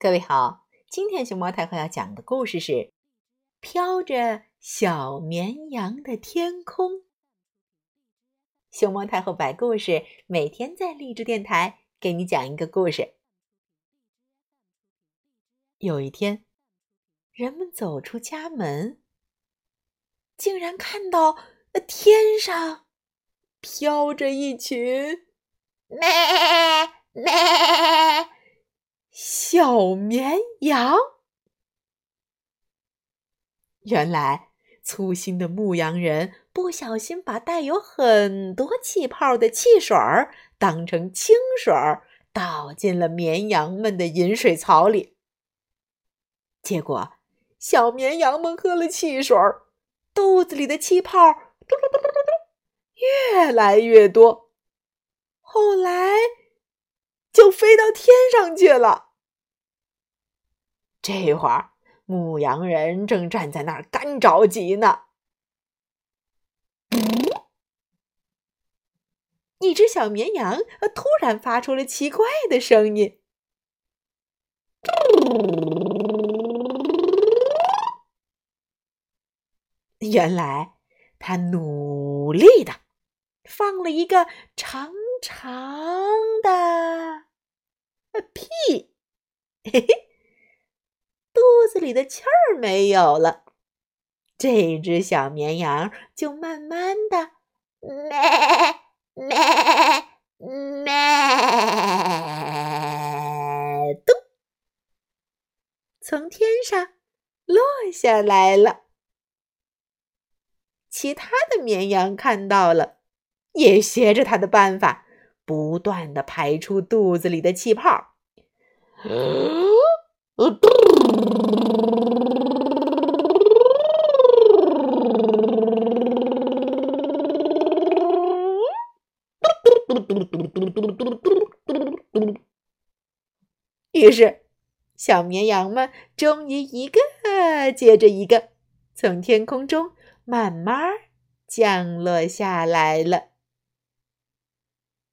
各位好，今天熊猫太后要讲的故事是《飘着小绵羊的天空》。熊猫太后摆故事，每天在励志电台给你讲一个故事。有一天，人们走出家门，竟然看到天上飘着一群咩咩。小绵羊，原来粗心的牧羊人不小心把带有很多气泡的汽水儿当成清水儿倒进了绵羊们的饮水槽里，结果小绵羊们喝了汽水儿，肚子里的气泡嘟嘟嘟嘟嘟嘟越来越多，后来就飞到天上去了。这会儿，牧羊人正站在那儿干着急呢。一只小绵羊突然发出了奇怪的声音。原来，它努力的放了一个长长的屁，嘿嘿。肚里的气儿没有了，这只小绵羊就慢慢的咩咩咩咚，从天上落下来了。其他的绵羊看到了，也学着他的办法，不断的排出肚子里的气泡。呃，嘟嘟嘟嘟嘟嘟嘟嘟于是，小绵羊们终于一个接着一个，从天空中慢慢降落下来了。